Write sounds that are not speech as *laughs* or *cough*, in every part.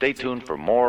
Stay tuned for more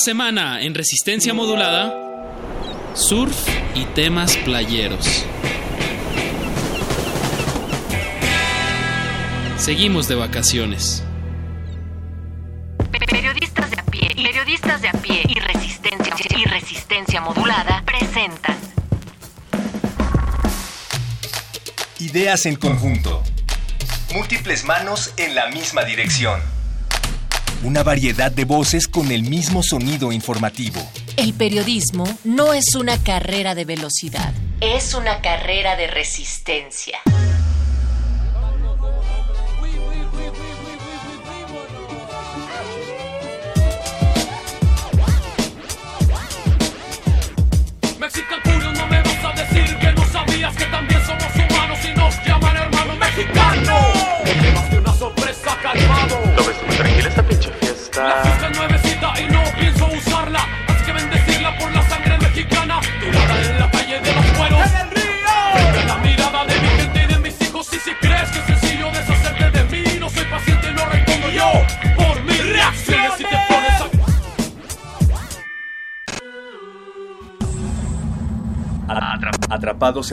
semana en Resistencia Modulada, surf y temas playeros. Seguimos de vacaciones. Periodistas de a pie, periodistas de a pie y resistencia y resistencia modulada presentan Ideas en conjunto. Múltiples manos en la misma dirección. Una variedad de voces con el mismo sonido informativo. El periodismo no es una carrera de velocidad, es una carrera de resistencia.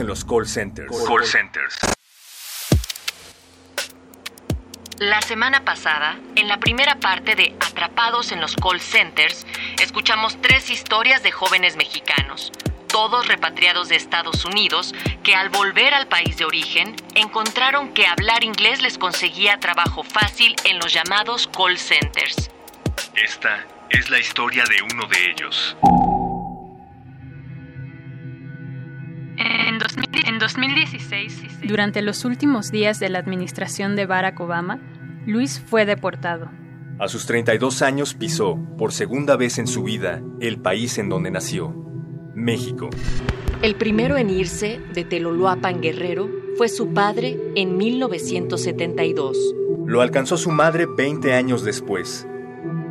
En los call centers. Call centers. La semana pasada, en la primera parte de Atrapados en los call centers, escuchamos tres historias de jóvenes mexicanos, todos repatriados de Estados Unidos, que al volver al país de origen encontraron que hablar inglés les conseguía trabajo fácil en los llamados call centers. Esta es la historia de uno de ellos. 2016, durante los últimos días de la administración de Barack Obama, Luis fue deportado. A sus 32 años pisó, por segunda vez en su vida, el país en donde nació, México. El primero en irse de Teloloapan Guerrero fue su padre en 1972. Lo alcanzó su madre 20 años después.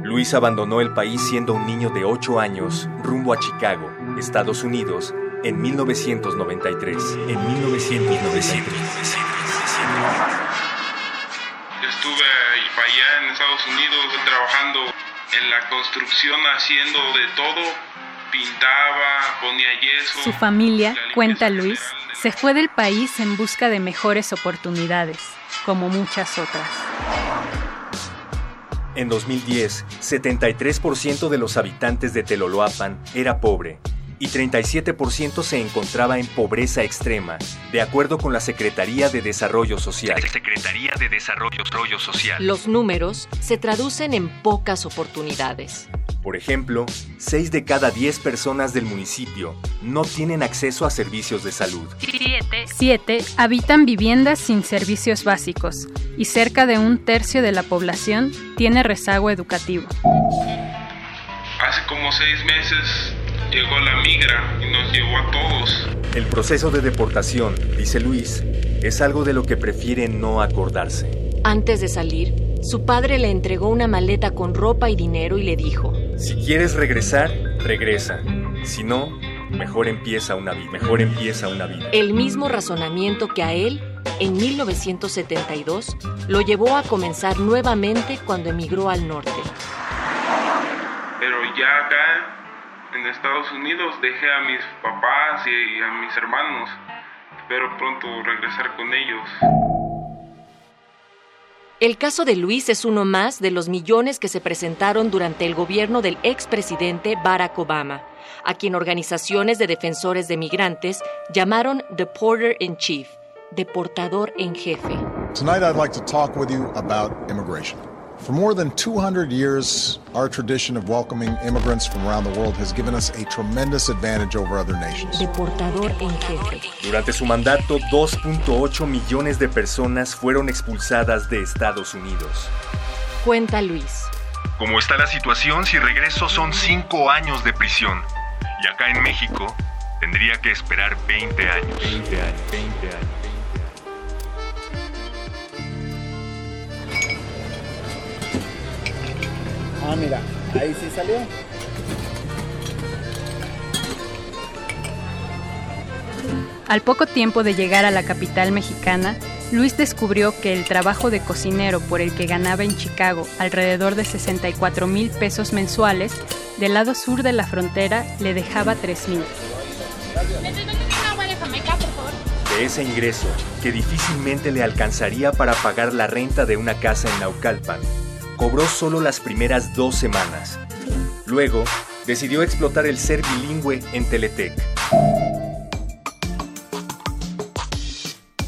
Luis abandonó el país siendo un niño de 8 años rumbo a Chicago, Estados Unidos, en 1993. En 1993. Yo estuve allá en Estados Unidos trabajando en la construcción, haciendo de todo. Pintaba, ponía yeso. Su familia, cuenta Luis, se fue del país en busca de mejores oportunidades, como muchas otras. En 2010, 73% de los habitantes de Teloloapan era pobre y 37% se encontraba en pobreza extrema, de acuerdo con la Secretaría de Desarrollo Social. Secretaría de Desarrollo Desarrollo Social. Los números se traducen en pocas oportunidades. Por ejemplo, 6 de cada 10 personas del municipio no tienen acceso a servicios de salud. 7. Habitan viviendas sin servicios básicos y cerca de un tercio de la población tiene rezago educativo. Hace como seis meses llegó la migra y nos llevó a todos. El proceso de deportación, dice Luis, es algo de lo que prefiere no acordarse. Antes de salir, su padre le entregó una maleta con ropa y dinero y le dijo, Si quieres regresar, regresa. Si no, mejor empieza una vida. Mejor empieza una vida. el mismo razonamiento que a él, en 1972, lo llevó a comenzar nuevamente cuando emigró al norte. Pero ya acá en Estados Unidos dejé a mis papás y a mis hermanos. Espero pronto regresar con ellos. El caso de Luis es uno más de los millones que se presentaron durante el gobierno del expresidente Barack Obama, a quien organizaciones de defensores de migrantes llamaron Deporter in Chief, deportador en jefe. Tonight, I'd like to talk with you about immigration. For more than 200 years, our tradition of welcoming immigrants from around the world has given us a tremendous advantage over other nations. Deportador en jefe. Durante su mandato, 2.8 millones de personas fueron expulsadas de Estados Unidos. Cuenta Luis. Como está la situación, si regreso son 5 años de prisión. Y acá en México tendría que esperar 20 años. 20 años, 20 años. Ah, mira, ahí sí salió. Al poco tiempo de llegar a la capital mexicana, Luis descubrió que el trabajo de cocinero por el que ganaba en Chicago alrededor de 64 mil pesos mensuales del lado sur de la frontera le dejaba 3.000. De ese ingreso, que difícilmente le alcanzaría para pagar la renta de una casa en Naucalpan, cobró solo las primeras dos semanas. Luego, decidió explotar el ser bilingüe en Teletec.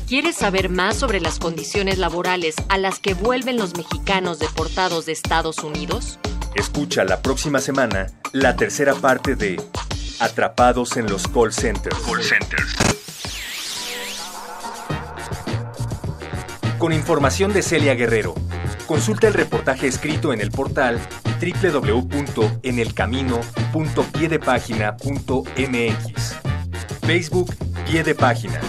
¿Quieres saber más sobre las condiciones laborales a las que vuelven los mexicanos deportados de Estados Unidos? Escucha la próxima semana la tercera parte de Atrapados en los call centers. Call centers. Con información de Celia Guerrero. Consulta el reportaje escrito en el portal www.enelcamino.piedepagina.mx. Facebook Pie de Página.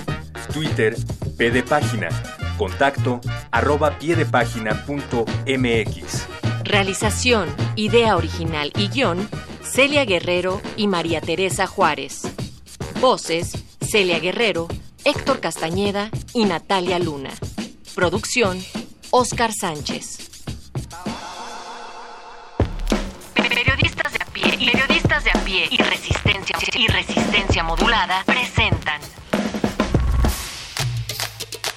Twitter P de Página. Contacto arroba piedepagina.mx. Realización, idea original y guion, Celia Guerrero y María Teresa Juárez. Voces, Celia Guerrero, Héctor Castañeda y Natalia Luna. Producción, Oscar Sánchez. Periodistas de a pie, periodistas de a pie y resistencia y resistencia modulada presentan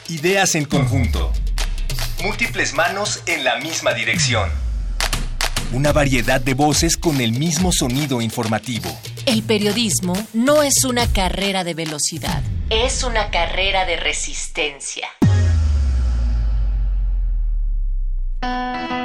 Ideas en conjunto. Múltiples manos en la misma dirección. Una variedad de voces con el mismo sonido informativo. El periodismo no es una carrera de velocidad, es una carrera de resistencia. Música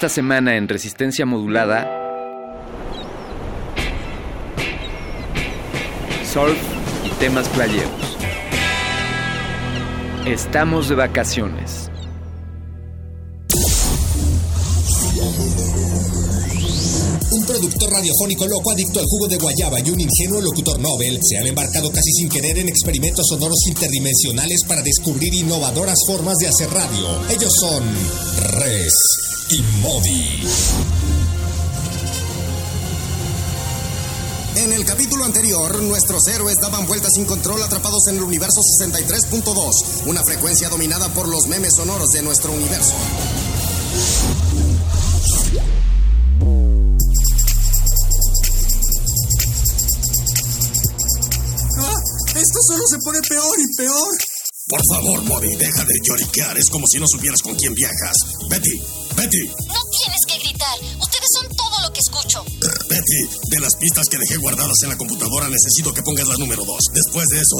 Esta semana en Resistencia Modulada, surf y temas playeros. Estamos de vacaciones. Un productor radiofónico loco adicto al jugo de guayaba y un ingenuo locutor Nobel se han embarcado casi sin querer en experimentos sonoros interdimensionales para descubrir innovadoras formas de hacer radio. Ellos son Res y Modi. En el capítulo anterior, nuestros héroes daban vueltas sin control atrapados en el universo 63.2, una frecuencia dominada por los memes sonoros de nuestro universo. Ah, esto solo se pone peor y peor. Por favor, Modi, deja de lloriquear. Es como si no supieras con quién viajas. Betty, Betty. No tienes que gritar. Ustedes son todo lo que escucho. Betty, de las pistas que dejé guardadas en la computadora necesito que pongas la número 2. Después de eso,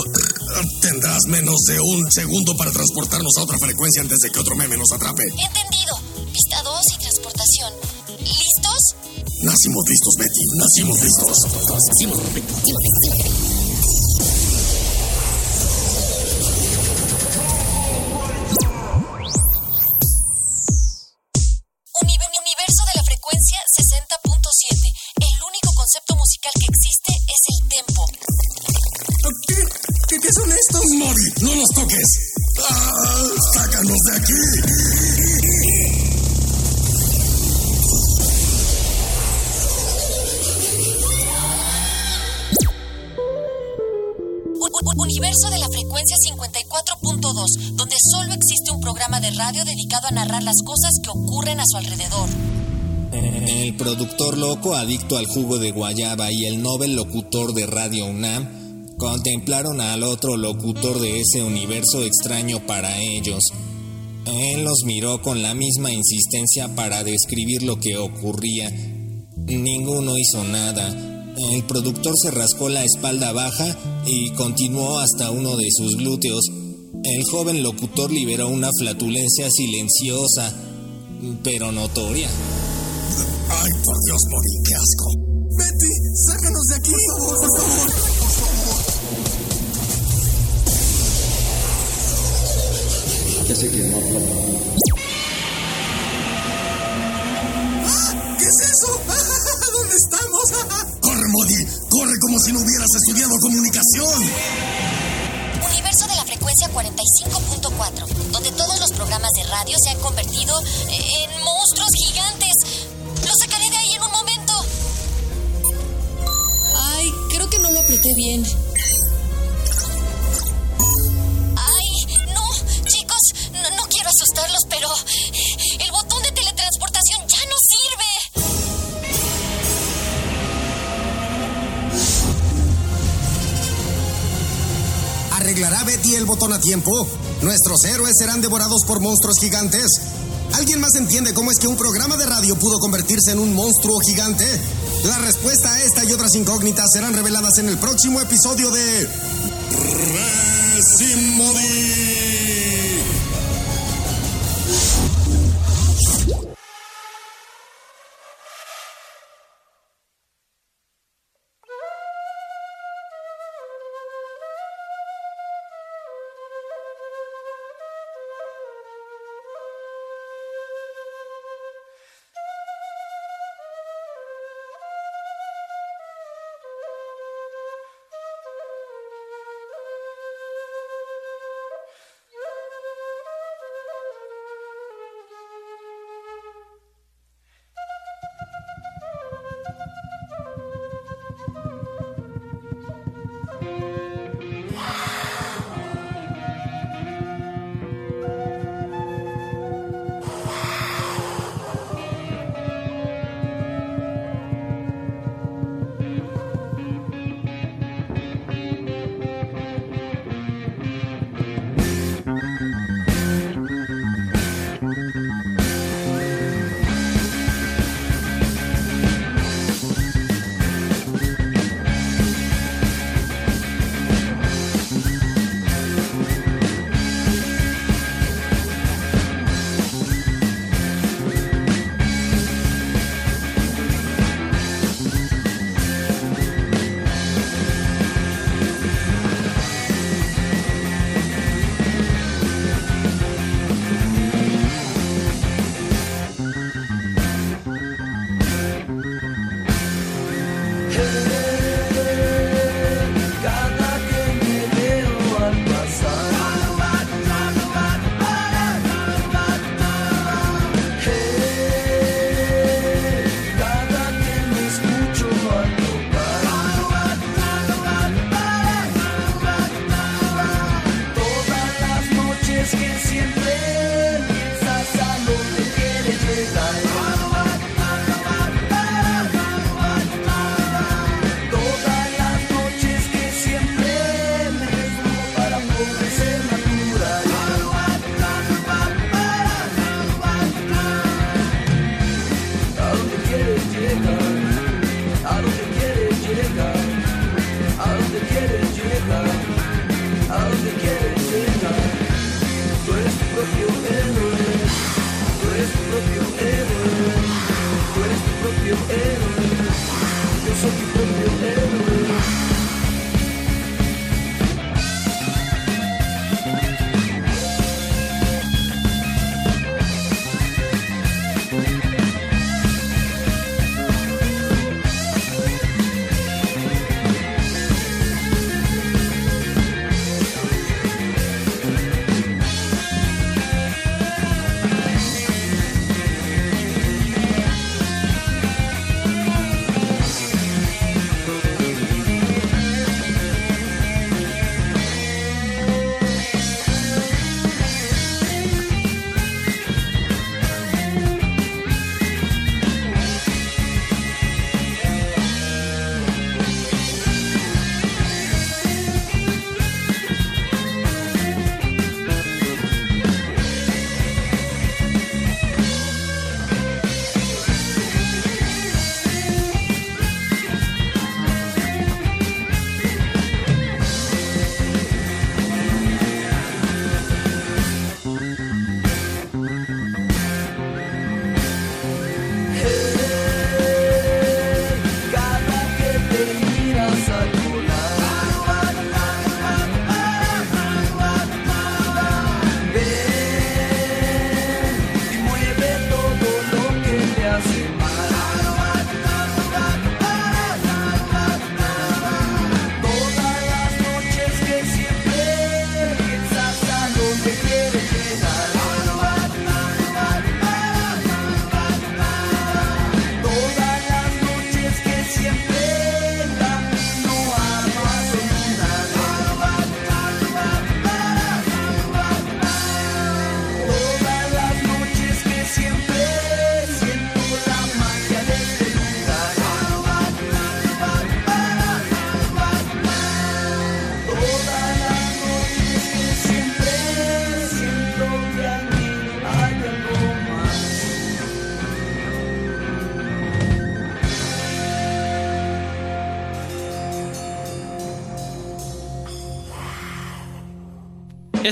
tendrás menos de un segundo para transportarnos a otra frecuencia antes de que otro meme nos atrape. Entendido. Pista 2 y transportación. ¿Listos? Nacimos listos, Betty. Nacimos listos. Nacimos, nacimos, 54.2, donde solo existe un programa de radio dedicado a narrar las cosas que ocurren a su alrededor. El productor loco adicto al jugo de guayaba y el Nobel locutor de Radio UNAM contemplaron al otro locutor de ese universo extraño para ellos. Él los miró con la misma insistencia para describir lo que ocurría. Ninguno hizo nada. El productor se rascó la espalda baja y continuó hasta uno de sus glúteos. El joven locutor liberó una flatulencia silenciosa, pero notoria. Ay, por Dios, Mori, qué asco. Betty, sácanos de aquí, por favor, por favor. Ya sé que no ¿Qué es eso? *laughs* ¿Dónde estamos? *laughs* ¡Corre, Modi! ¡Corre como si no hubieras estudiado comunicación! Universo de la frecuencia 45.4, donde todos los programas de radio se han convertido en monstruos gigantes. Lo sacaré de ahí en un momento. Ay, creo que no lo apreté bien. Ay, no, chicos, no, no quiero asustarlos, pero el botón de teletransportación ya no sirve. ¿Arreglará Betty el botón a tiempo? ¿Nuestros héroes serán devorados por monstruos gigantes? ¿Alguien más entiende cómo es que un programa de radio pudo convertirse en un monstruo gigante? La respuesta a esta y otras incógnitas serán reveladas en el próximo episodio de... Resimodi.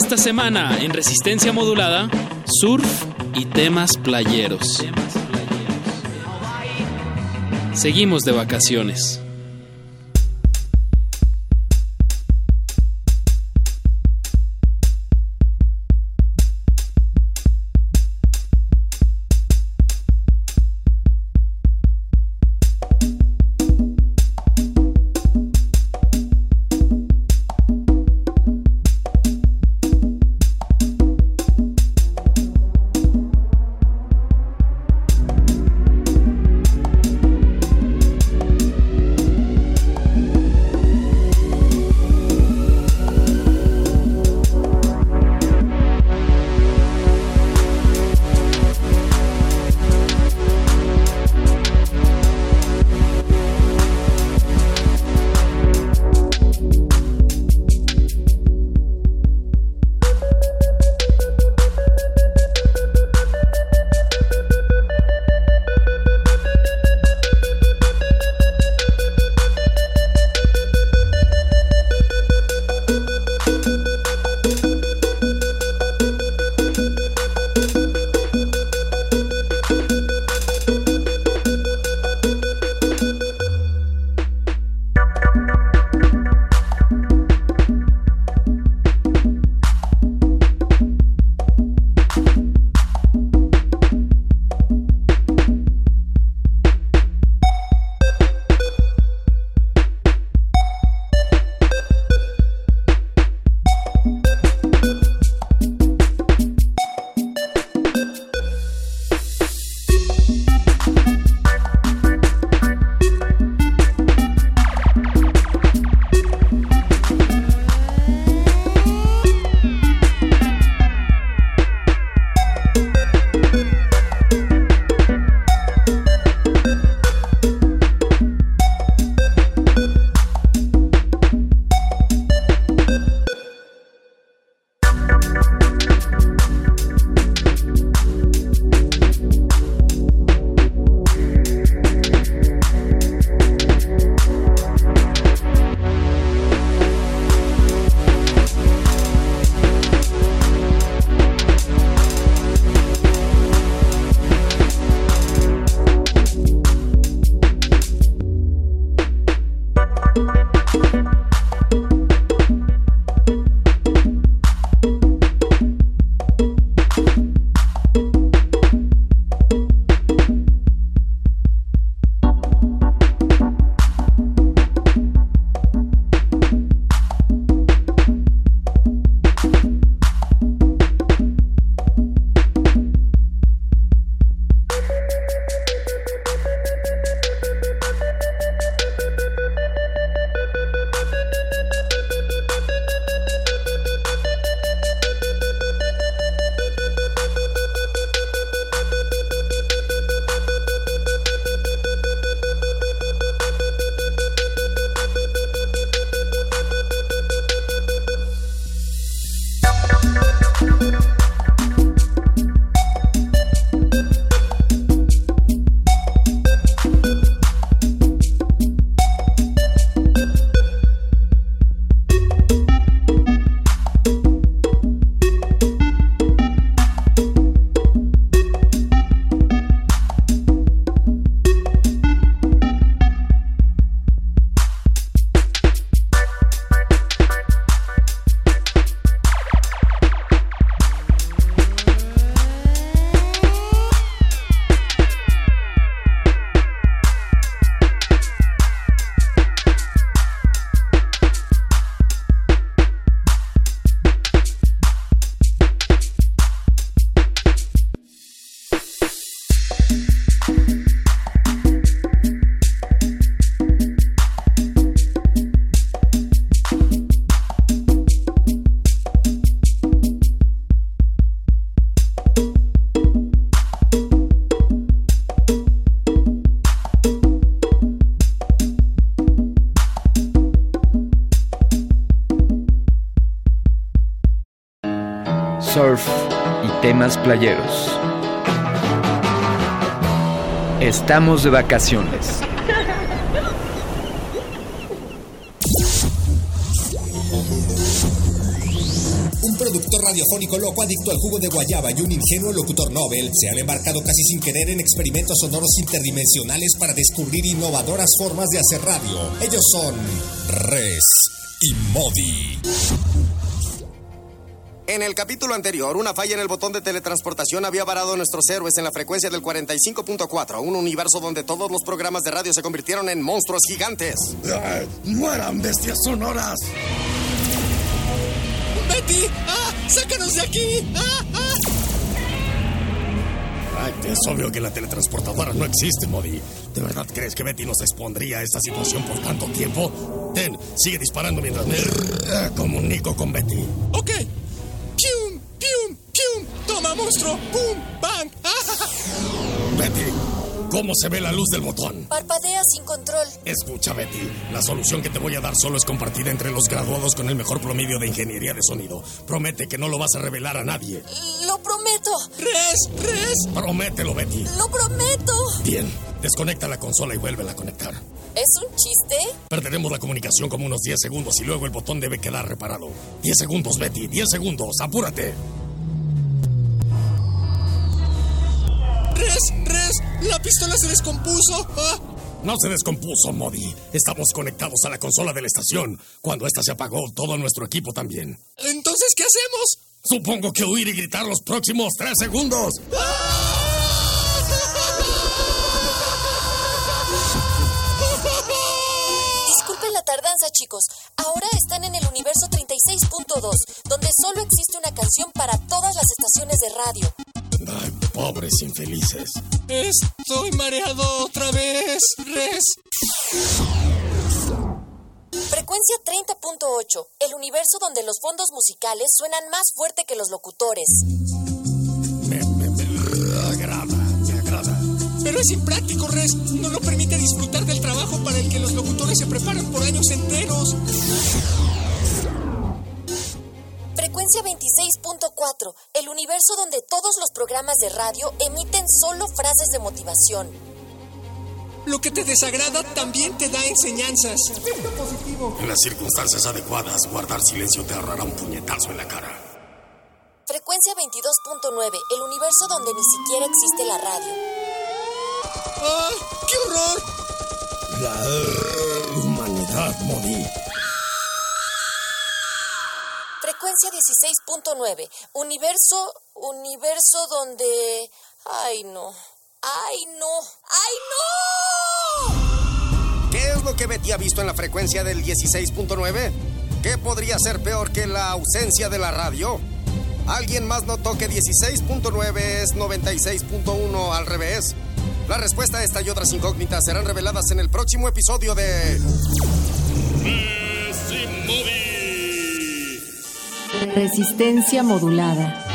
Esta semana en Resistencia Modulada, surf y temas playeros. Seguimos de vacaciones. Playeros. Estamos de vacaciones. Un productor radiofónico loco adicto al jugo de guayaba y un ingenuo locutor Nobel se han embarcado casi sin querer en experimentos sonoros interdimensionales para descubrir innovadoras formas de hacer radio. Ellos son Res y Modi. En el capítulo anterior, una falla en el botón de teletransportación había varado a nuestros héroes en la frecuencia del 45.4, un universo donde todos los programas de radio se convirtieron en monstruos gigantes. ¡Mueran bestias sonoras! ¡Betty! ¡Ah! ¡Sácanos de aquí! ¡Ah! ¡Ah! Ay, es obvio que la teletransportadora no existe, Modi. ¿De verdad crees que Betty nos expondría a esta situación por tanto tiempo? Ten, sigue disparando mientras me comunico con Betty. ¡Ok! Monstruo! ¡Pum! ¡Bang! *laughs* Betty, ¿cómo se ve la luz del botón? Parpadea sin control. Escucha, Betty, la solución que te voy a dar solo es compartida entre los graduados con el mejor promedio de ingeniería de sonido. Promete que no lo vas a revelar a nadie. Lo prometo. ¡Res! ¡Res! Promételo, Betty. Lo prometo. Bien, desconecta la consola y vuélvela a conectar. ¿Es un chiste? Perderemos la comunicación como unos 10 segundos y luego el botón debe quedar reparado. 10 segundos, Betty, 10 segundos, apúrate. ¡La pistola se descompuso! ¡Ah! No se descompuso, Modi. Estamos conectados a la consola de la estación. Cuando esta se apagó, todo nuestro equipo también. Entonces, ¿qué hacemos? Supongo que huir y gritar los próximos 3 segundos. Disculpen la tardanza, chicos. Ahora están en el universo 36.2, donde solo existe una canción para todas las estaciones de radio. Ay, pobres infelices. Estoy mareado otra vez. ¡Res! Frecuencia 30.8, el universo donde los fondos musicales suenan más fuerte que los locutores. Me, me, me agrada, me agrada. Pero es impráctico, Res. No lo permite disfrutar del trabajo para el que los locutores se preparan por años enteros. Frecuencia 26.4, el universo donde todos los programas de radio emiten solo frases de motivación. Lo que te desagrada también te da enseñanzas. En las circunstancias adecuadas, guardar silencio te ahorrará un puñetazo en la cara. Frecuencia 22.9, el universo donde ni siquiera existe la radio. ¡Ah! ¡Qué horror! La humanidad, Modi. Frecuencia 16.9, universo, universo donde... Ay, no. ¡Ay, no! ¡Ay, no! ¿Qué es lo que Betty ha visto en la frecuencia del 16.9? ¿Qué podría ser peor que la ausencia de la radio? ¿Alguien más notó que 16.9 es 96.1 al revés? La respuesta a esta y otras incógnitas serán reveladas en el próximo episodio de... Resistencia modulada.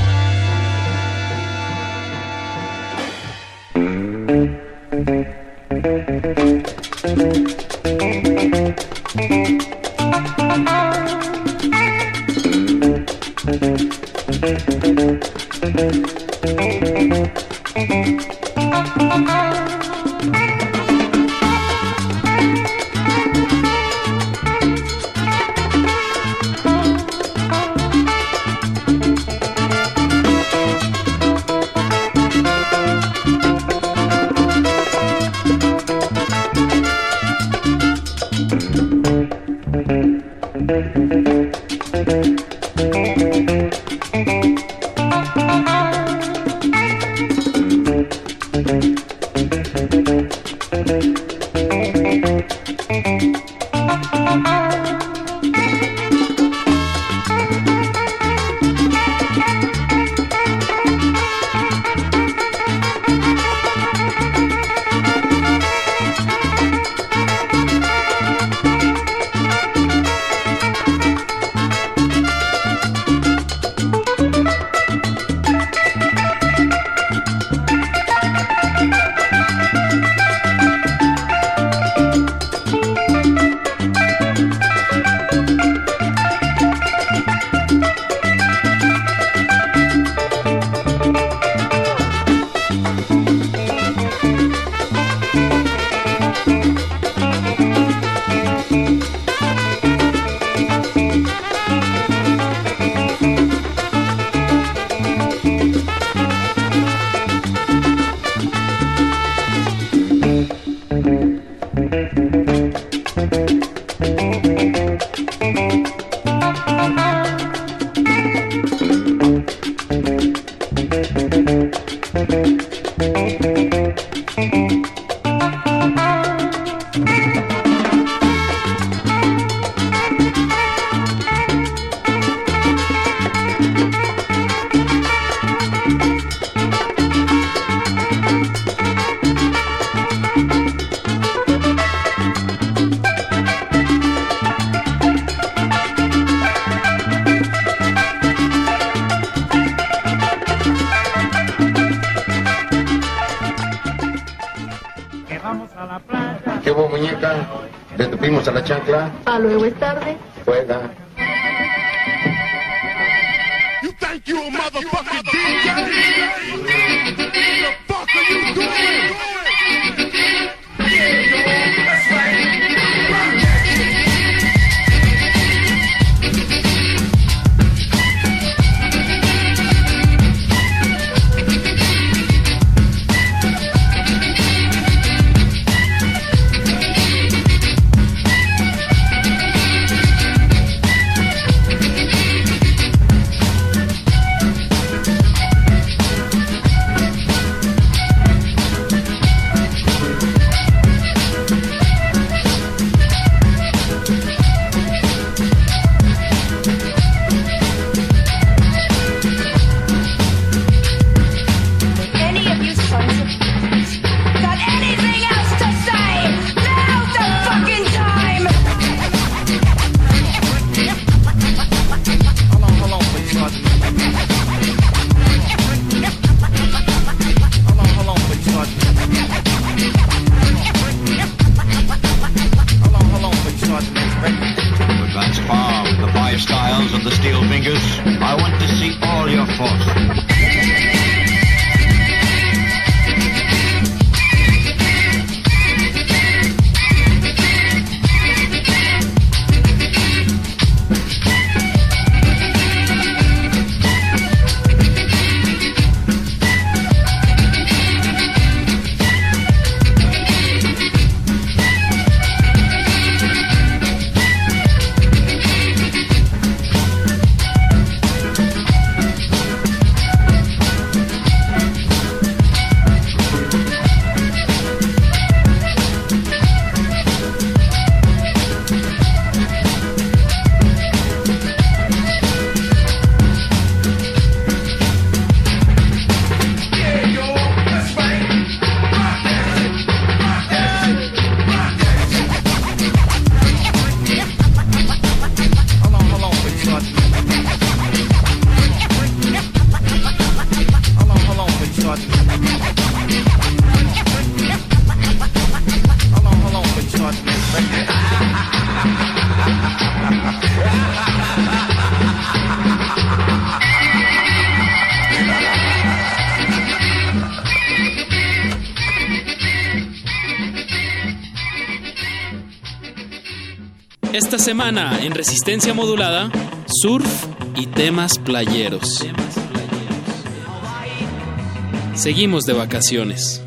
semana en Resistencia Modulada, surf y temas playeros. Seguimos de vacaciones.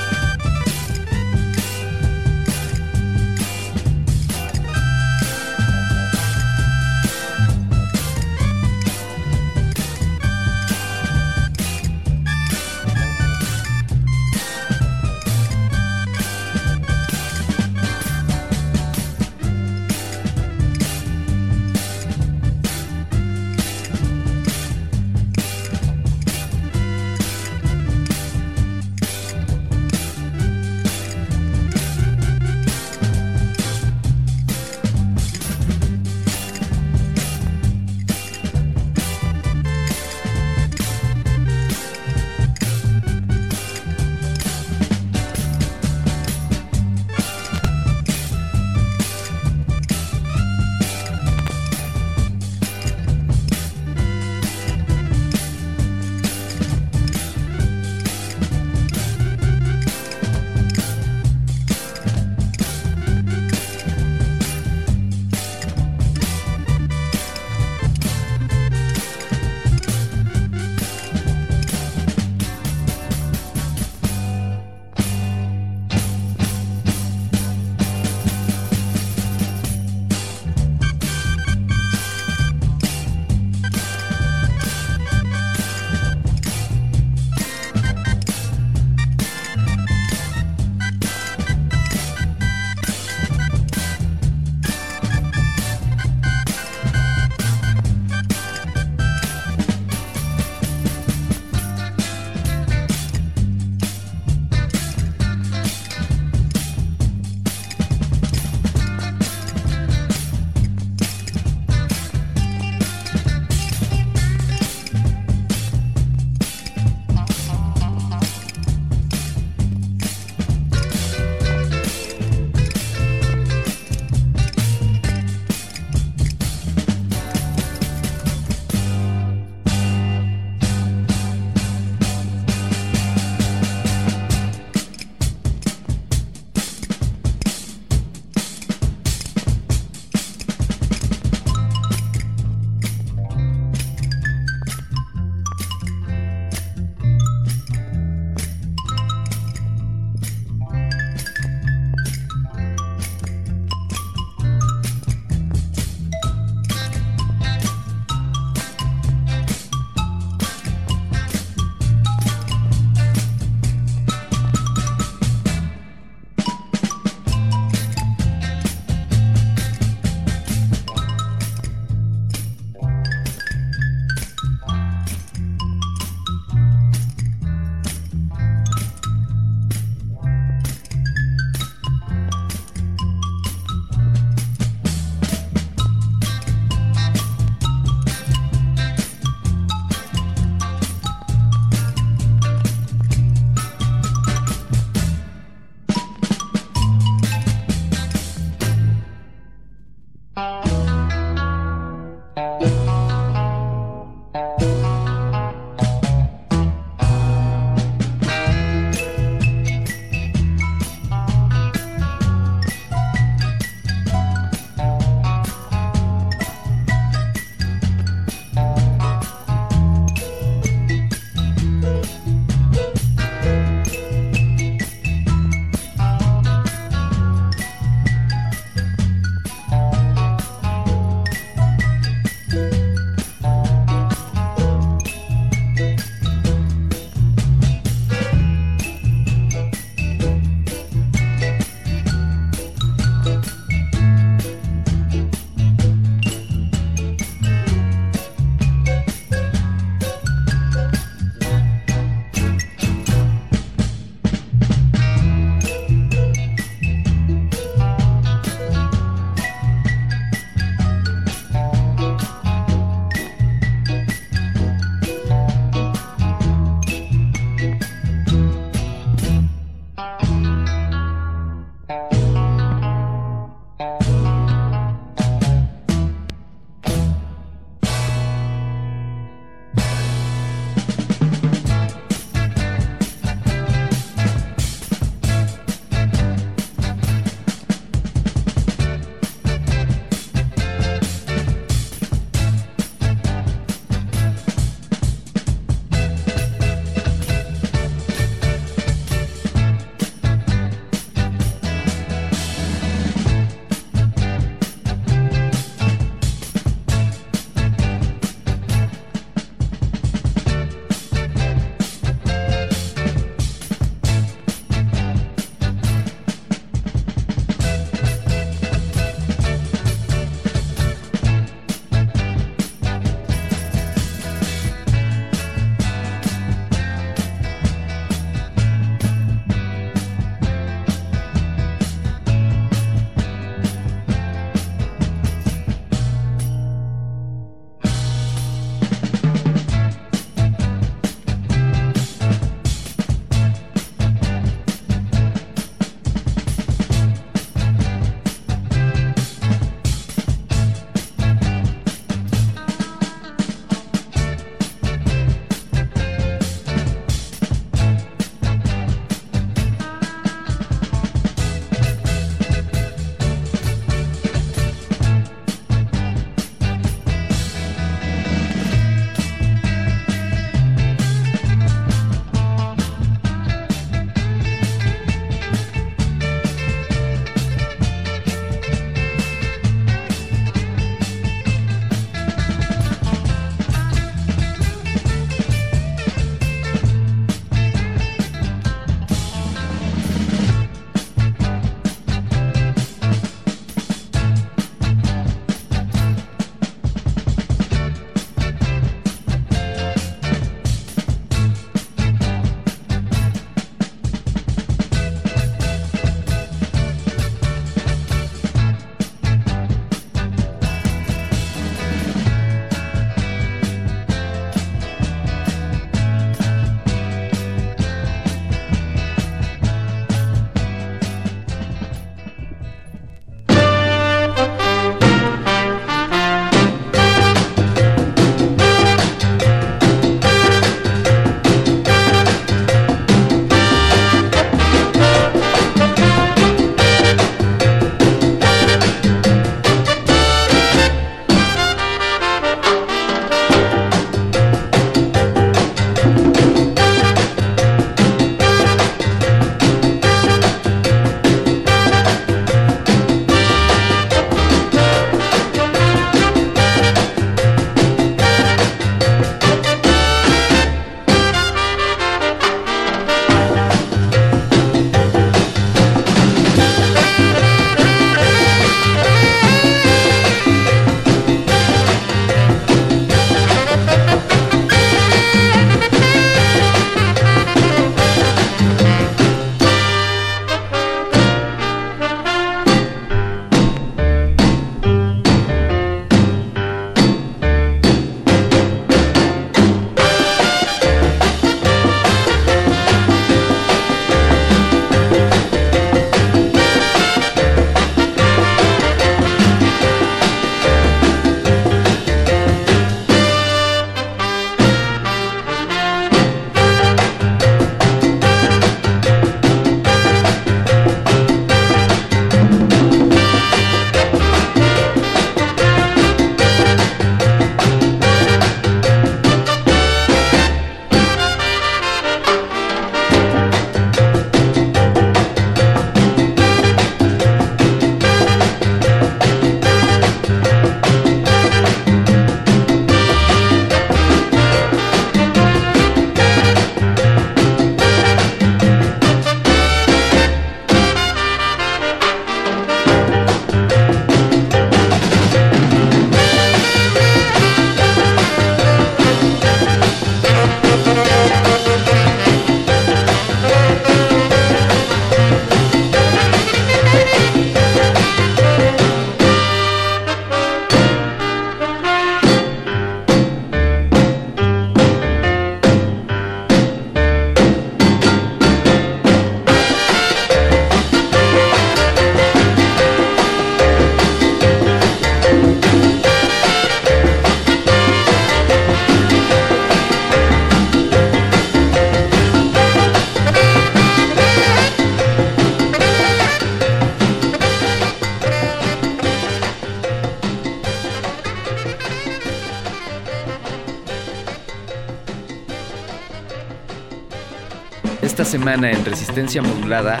En Resistencia Modulada,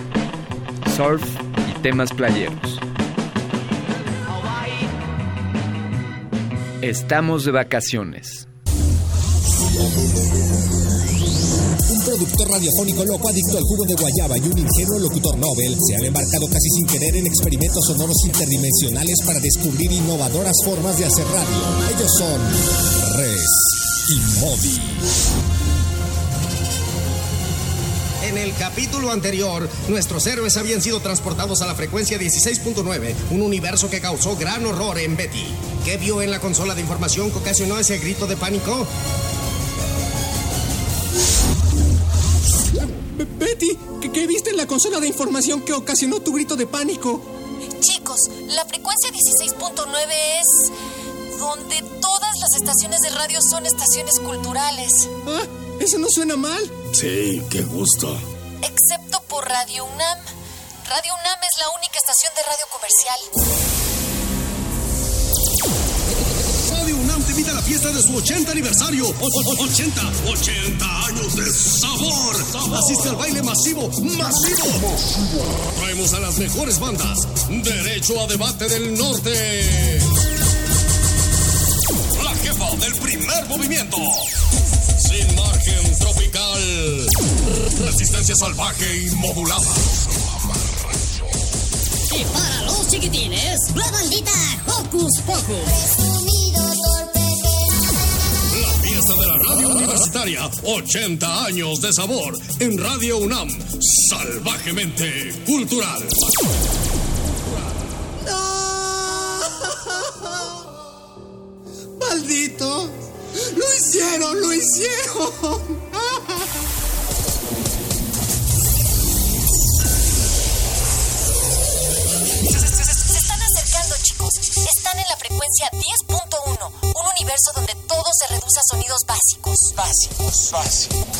surf y temas playeros. Estamos de vacaciones. Un productor radiofónico loco adicto al jugo de guayaba y un ingenuo locutor Nobel se han embarcado casi sin querer en experimentos sonoros interdimensionales para descubrir innovadoras formas de hacer radio. Ellos son Res y Modi. El capítulo anterior, nuestros héroes habían sido transportados a la frecuencia 16.9, un universo que causó gran horror en Betty. ¿Qué vio en la consola de información que ocasionó ese grito de pánico? Betty, ¿qué, ¿qué viste en la consola de información que ocasionó tu grito de pánico? Chicos, la frecuencia 16.9 es donde todas las estaciones de radio son estaciones culturales. Ah, eso no suena mal. Sí, qué gusto. Radio UNAM. Radio UNAM es la única estación de radio comercial. Radio UNAM te invita a la fiesta de su 80 aniversario. O- o- 80, 80 años de sabor. Asiste al baile masivo, masivo. Traemos a las mejores bandas. Derecho a debate del norte. La jefa del primer movimiento. Sin margen tropical. Resistencia salvaje y modulada. Y para los chiquitines, la bandita Hocus Pocus. La fiesta de la radio universitaria. 80 años de sabor. En Radio UNAM. Salvajemente cultural. *laughs* ¡Maldito! ¡Lo hicieron! ¡Lo hicieron! Se están acercando, chicos. Están en la frecuencia 10.1, un universo donde todo se reduce a sonidos básicos. Básicos, básicos,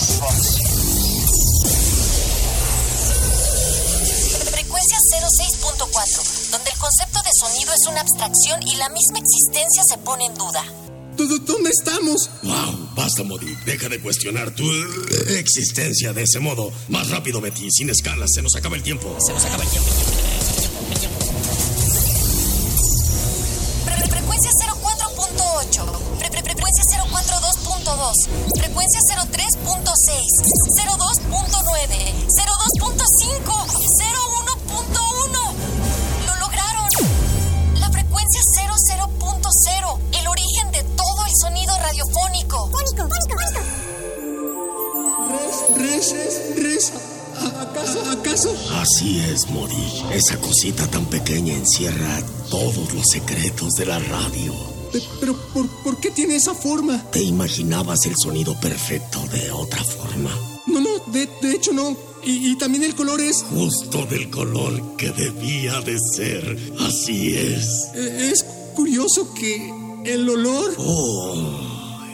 Frecuencia 06.4, donde el concepto de sonido es una abstracción y la misma existencia se pone en duda. ¿Dó- ¿Dónde estamos? Wow, basta, Modi. Deja de cuestionar tu eh, existencia de ese modo. Más rápido, Betty. Sin escalas. Se nos acaba el tiempo. Se nos acaba el tiempo. Fre- fre- Frecuencia 04.8, fre- fre- frecuencia 042.2, frecuencia 03.6, 02.9, 02.5, 01.1. 00.0, el origen de todo el sonido radiofónico. Fónico, fónico, ¿Res? ¿Res? ¿A- ¿Acaso? ¿Acaso? Así es, Modi. Esa cosita tan pequeña encierra todos los secretos de la radio. Pe- Pero, ¿por, por qué tiene esa forma? ¿Te imaginabas el sonido perfecto de otra forma? No, no, de, de hecho no. Y, y también el color es... Justo del color que debía de ser. Así es. eh, Es curioso que el olor... Oh,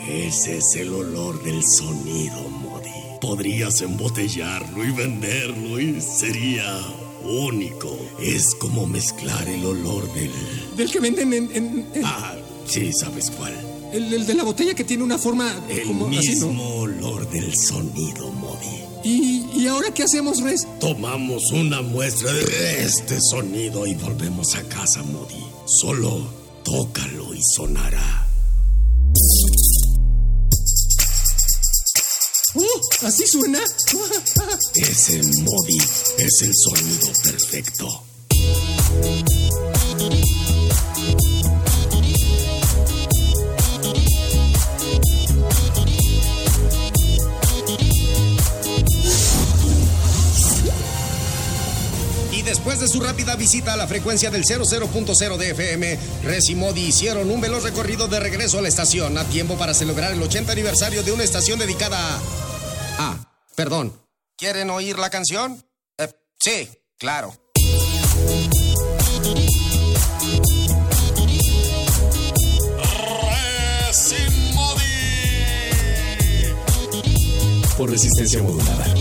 ese es el olor del sonido, Modi. Podrías embotellarlo y venderlo y sería único. Es como mezclar el olor del... Del que venden en... en- en- Ah, sí, ¿sabes cuál? el, el de la botella que tiene una forma El como así, mismo ¿no? olor del sonido, Modi. ¿Y, ¿Y ahora qué hacemos, Res? Tomamos una muestra de este sonido y volvemos a casa, Modi. Solo tócalo y sonará. Uh, ¿Así suena? *laughs* Ese Modi es el sonido perfecto. Después de su rápida visita a la frecuencia del 00.0 de FM, Res y Modi hicieron un veloz recorrido de regreso a la estación a tiempo para celebrar el 80 aniversario de una estación dedicada a... Ah, perdón. ¿Quieren oír la canción? Eh, sí, claro. Sin Modi. Por resistencia modulada.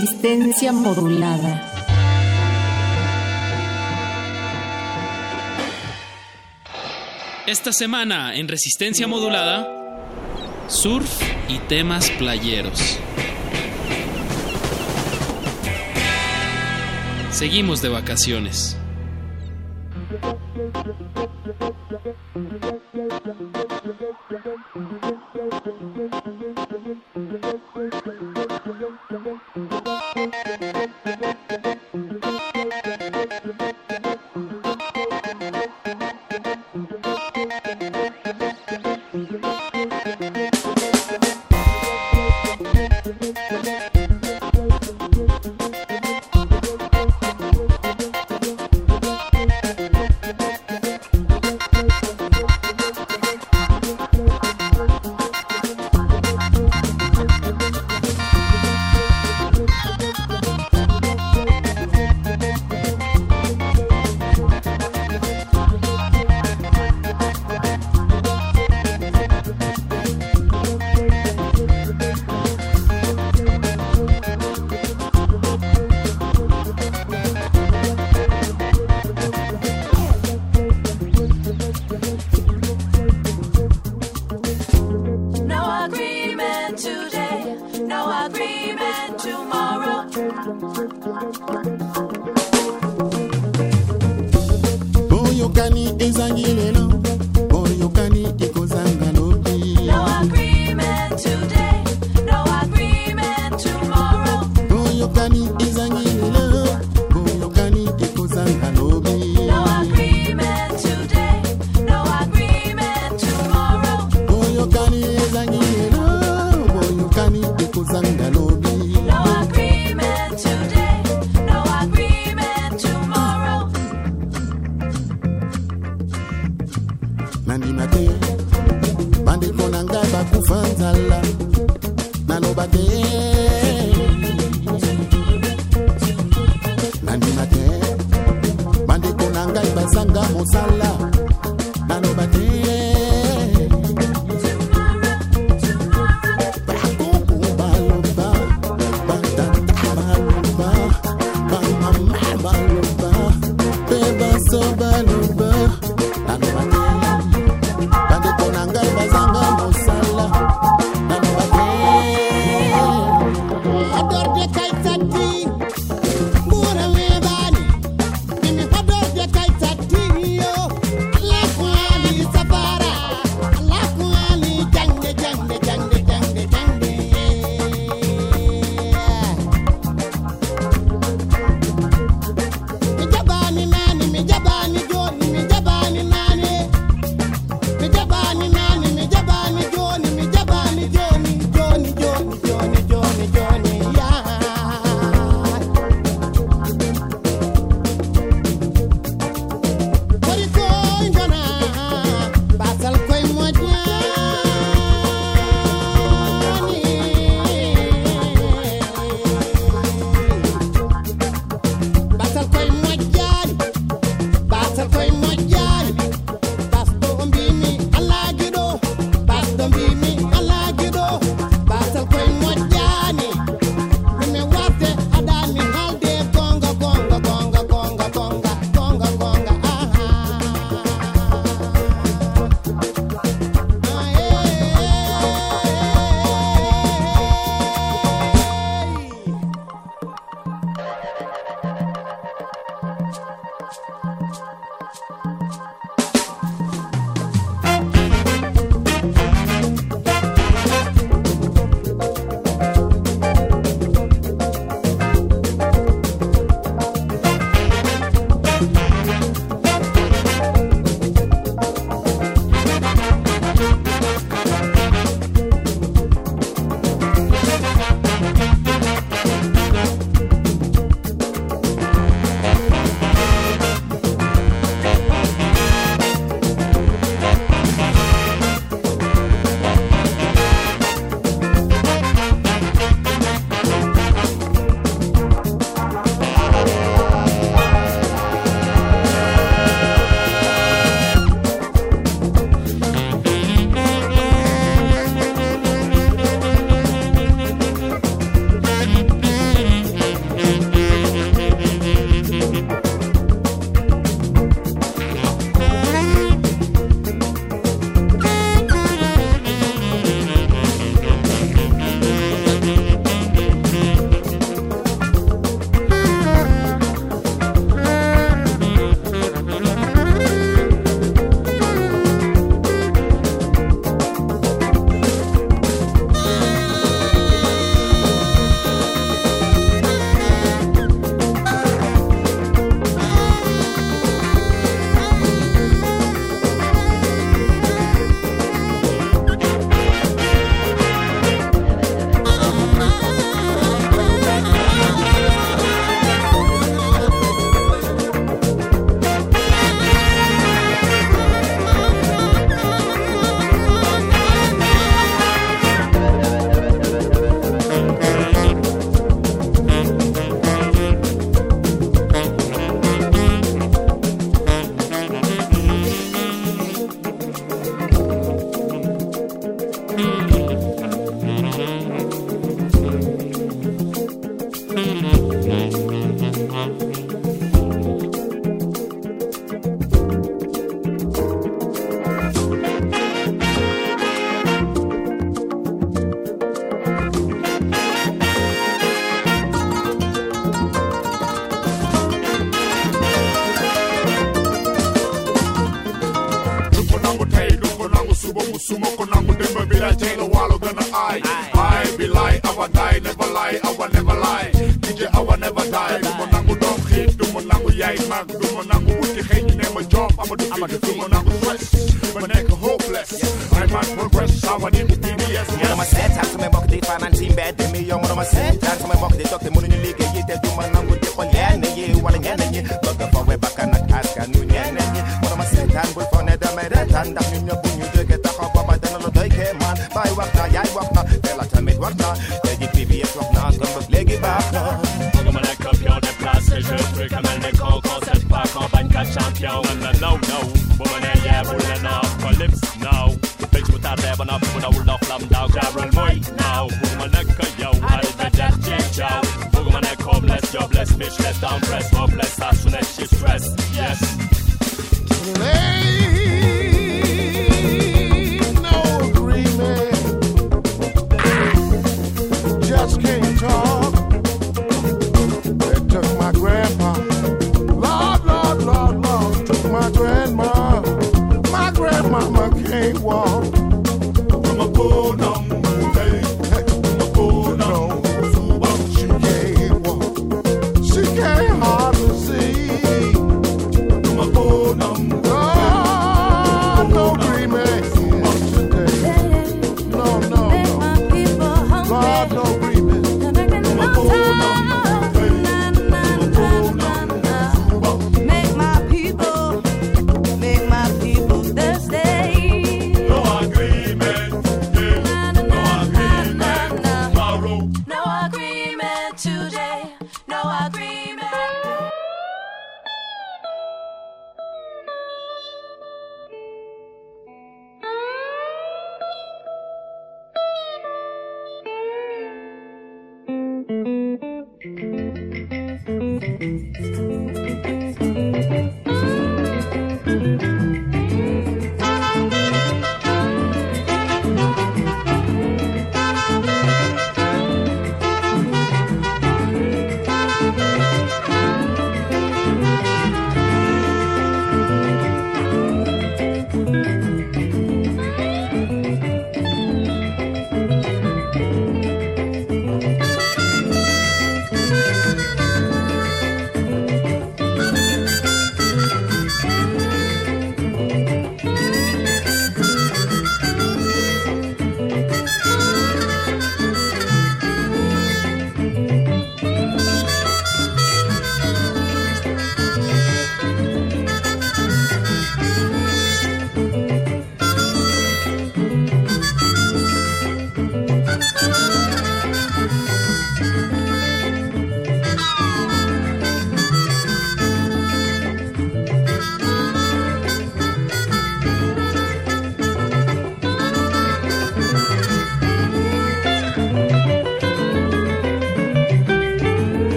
resistencia modulada. Esta semana en resistencia modulada, surf y temas playeros. Seguimos de vacaciones.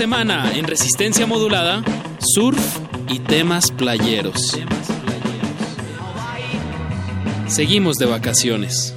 semana en resistencia modulada, surf y temas playeros. Seguimos de vacaciones.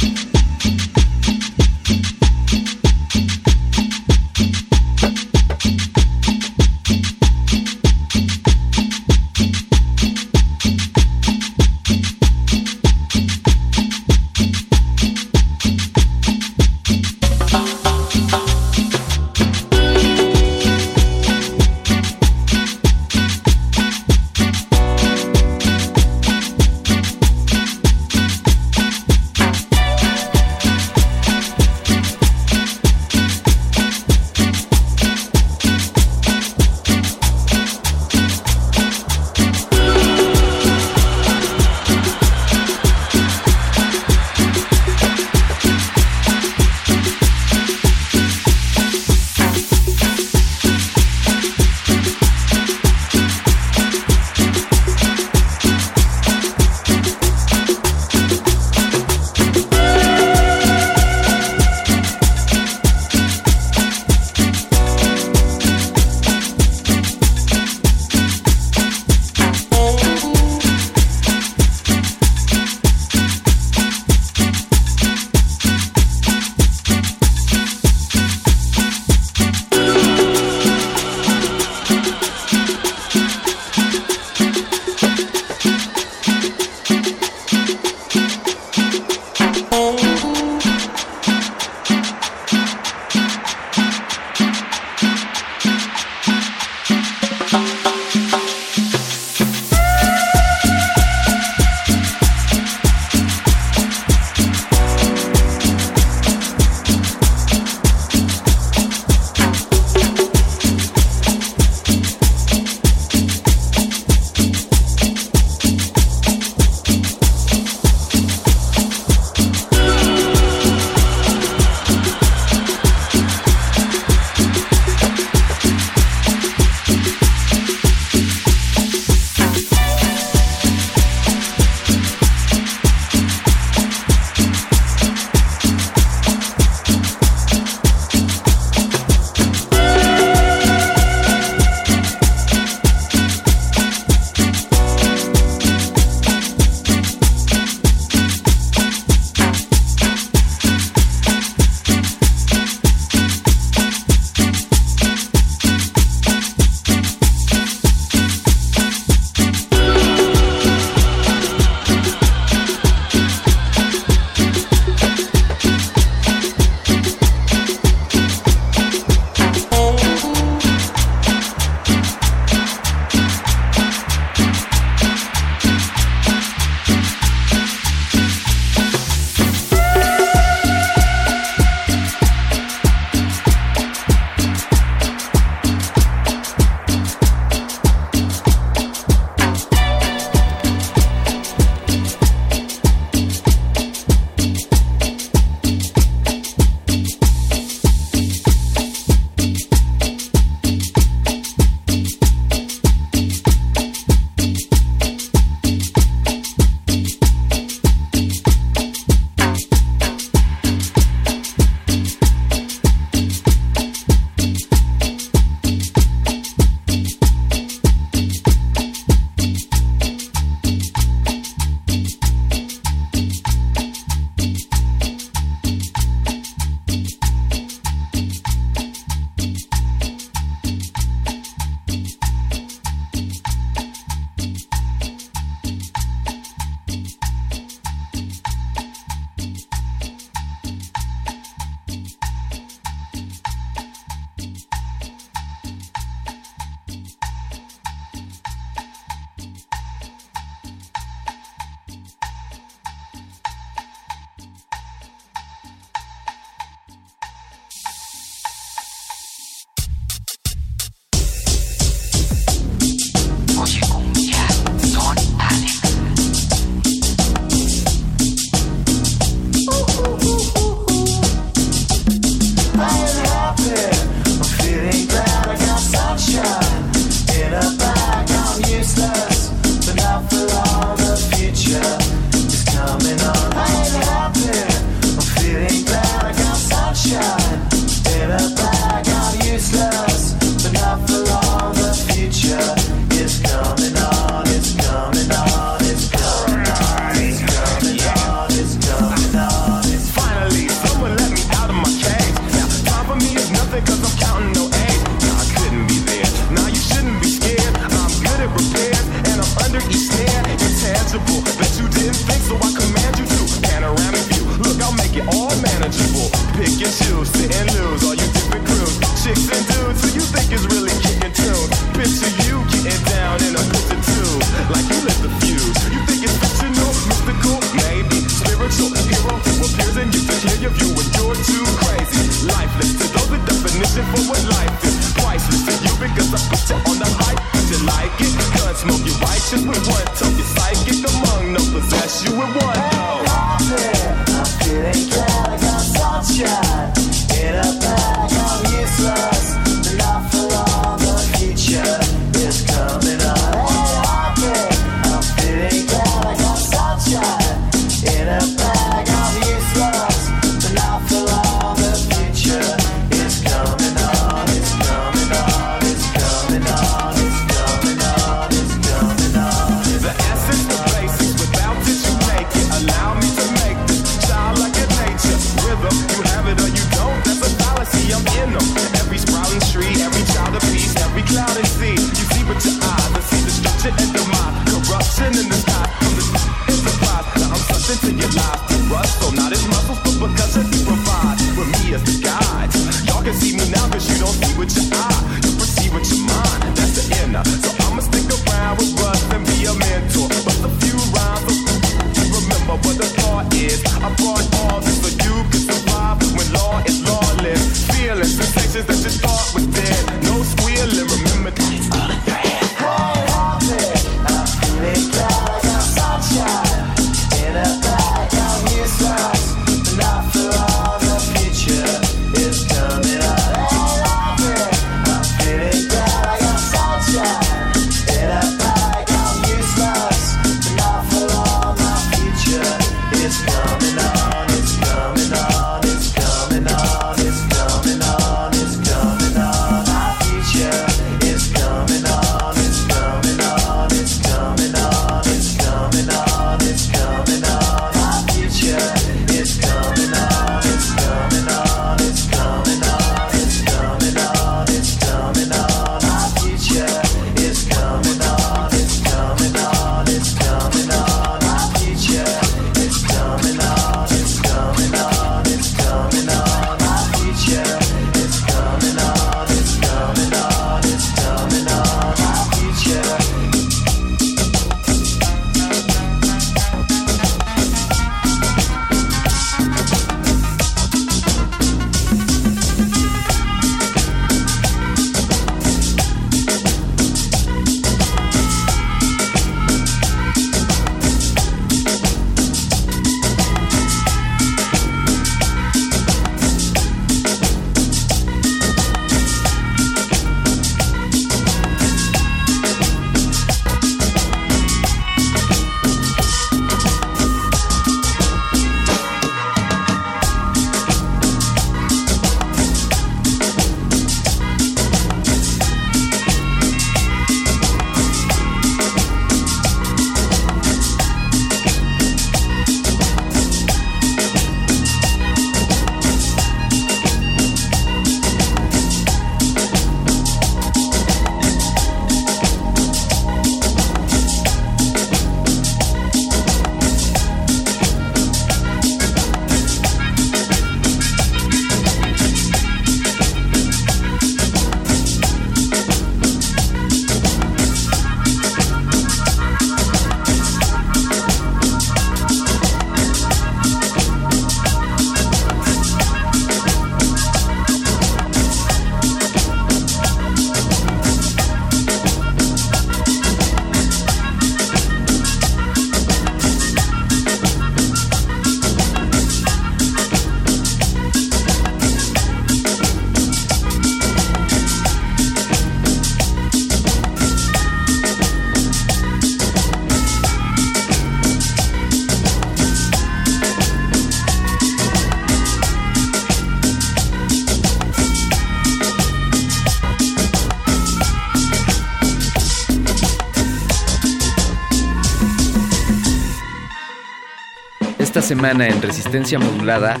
Semana en Resistencia Modulada,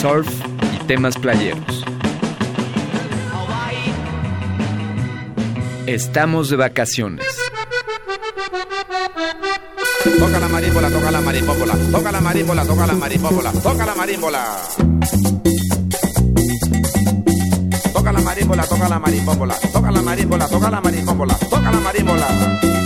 surf y temas playeros. Estamos de vacaciones. toca la marímbola, toca la marimbola, toca la marímbola, toca la marimbola, toca la marímbola. Toca la marímbola, toca la marimbola, toca la marímbola, toca la marimbola, toca la marímbola.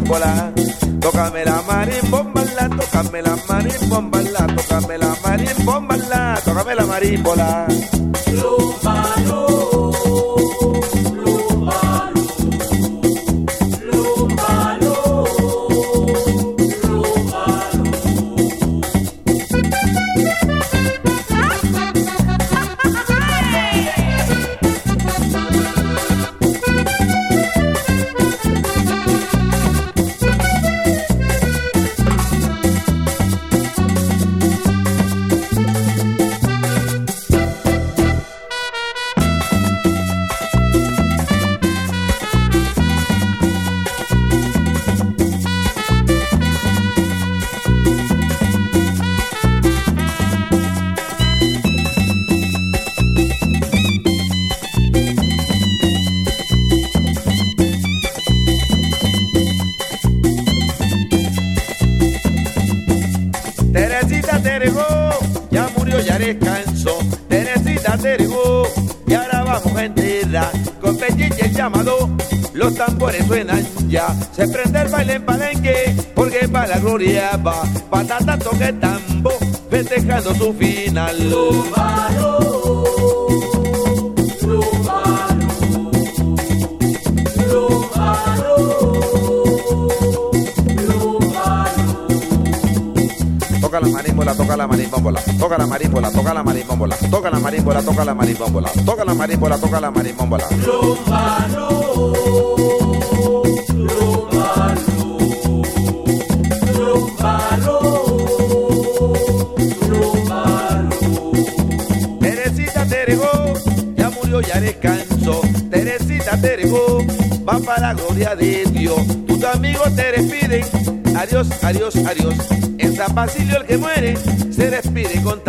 Tócame la marímbola. Tócame la marimbomba, tócame la marimbomba, tócame la marimbomba, tócame la marímbola. Descansó. Teresita Terego, y ahora vamos a enterrar con Pechiche el llamado. Los tambores suenan ya, se prende el baile en palenque, porque para la gloria va. Patata toque tambo, festejando su final. Toca la marímbola, toca la marimbombola, toca la marímbola, toca la marimbombola, toca la marímbola, toca la marimbombola, toca la marímbola, toca la marimbombola. Teresita Terego, ya murió, ya descansó. Teresita Terego, va para la gloria de Dios. Tus amigos te despiden. Adiós, adiós, adiós. San Basilio el que muere se despide con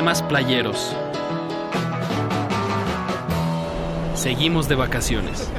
temas playeros. Seguimos de vacaciones.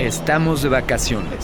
Estamos de vacaciones.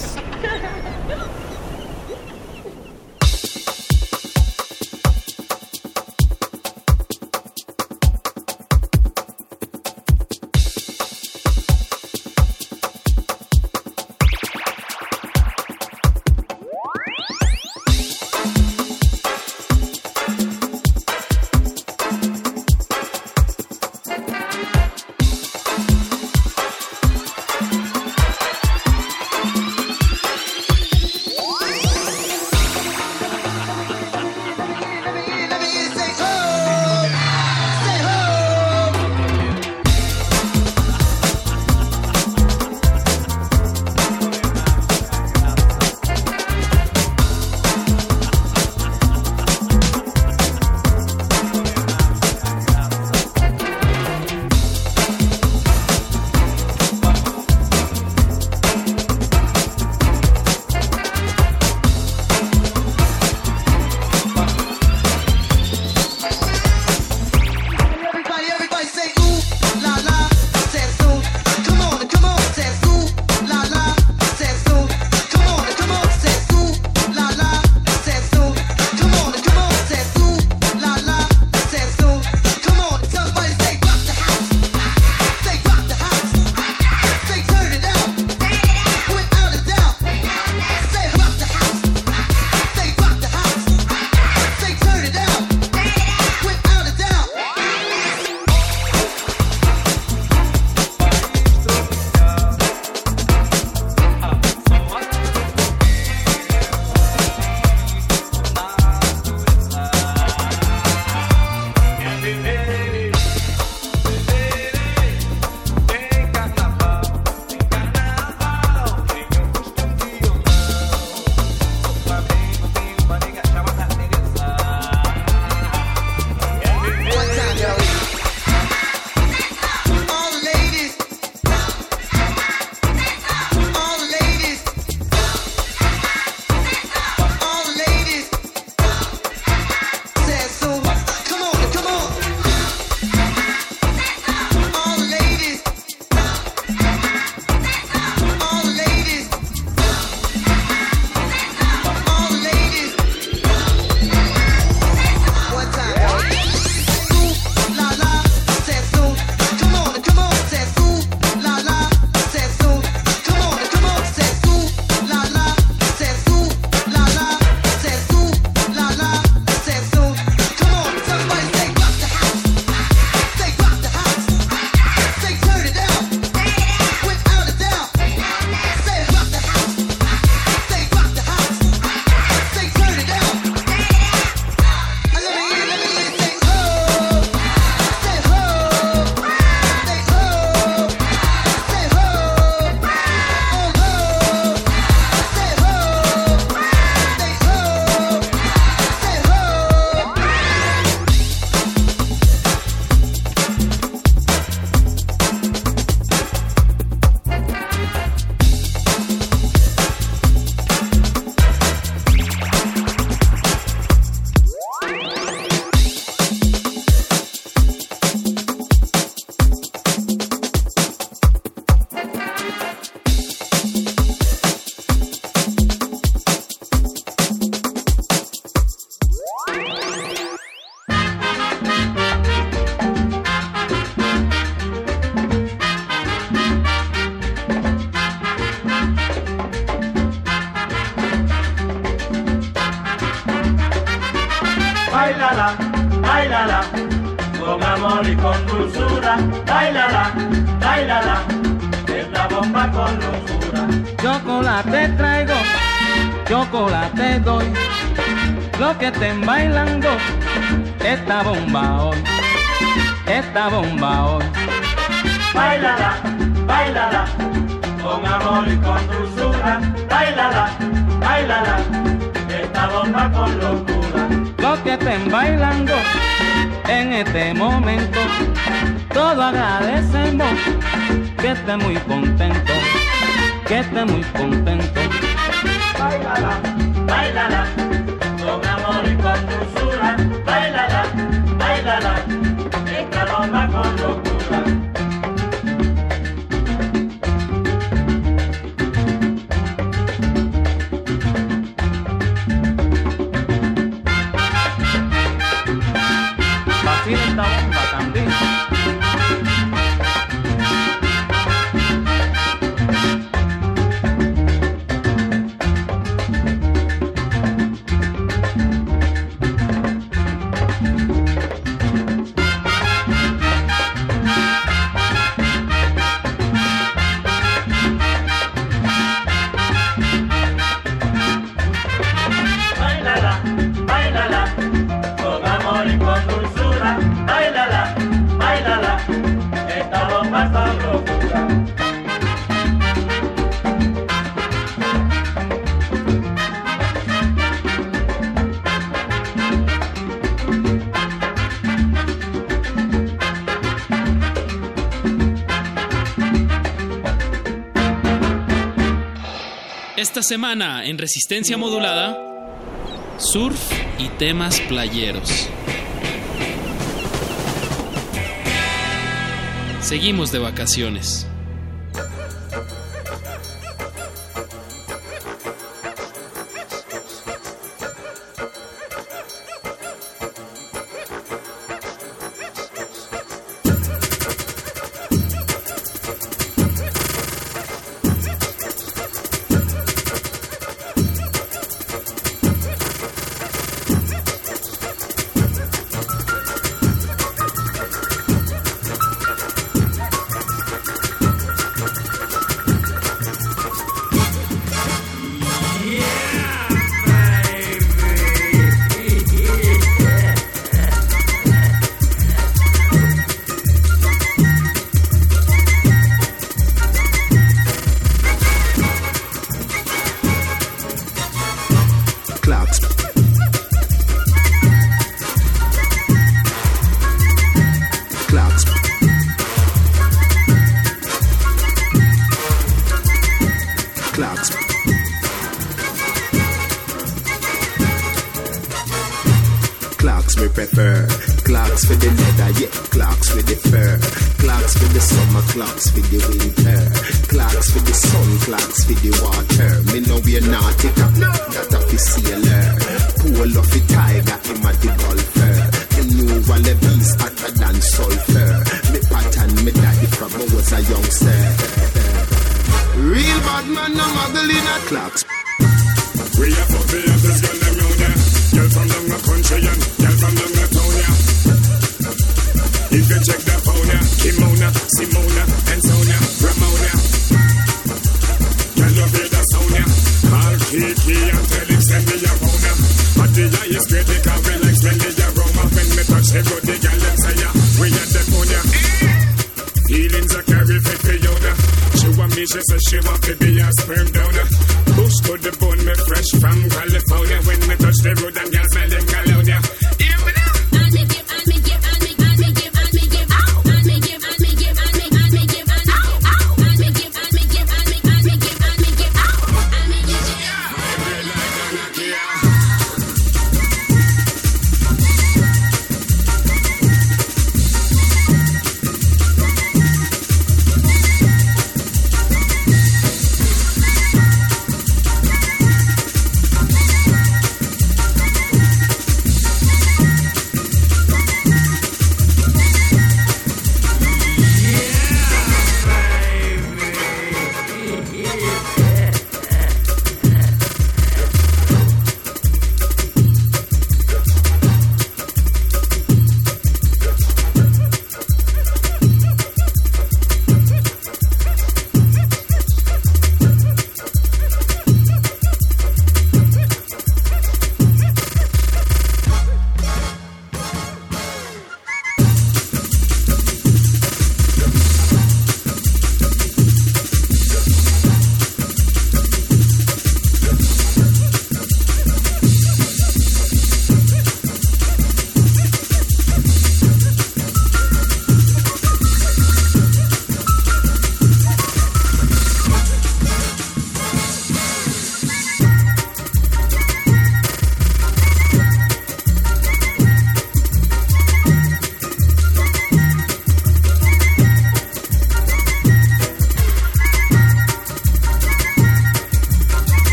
dulzura, bailala, bailala, esta bomba con dulzura. Chocolate traigo, chocolate doy, lo que estén bailando, esta bomba hoy, esta bomba hoy. Bailala, bailala, con amor y con dulzura, bailala, bailala, esta bomba con locura estén bailando en este momento. Todo agradecemos que esté muy contento, que esté muy contento. Bailala, bailala, con amor y con dulzura. Semana en Resistencia Modulada, surf y temas playeros. Seguimos de vacaciones. Sun, for the water. Me know we are nautica, that a fi sailor. Pool of the tiger, him a the golfer. The new wallabies hotter than sulfur. Me pattern me daddy from I was a youngster. Real bad man, no muggle in a clocks. We have up the others, Me touch the girl, them say. We at the phone, ya. Feelings are carry for ya. She want me, she say she want to be a sperm donor. Push to the bone,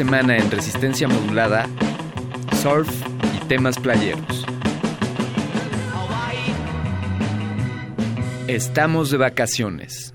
semana en Resistencia Modulada, surf y temas playeros. Estamos de vacaciones.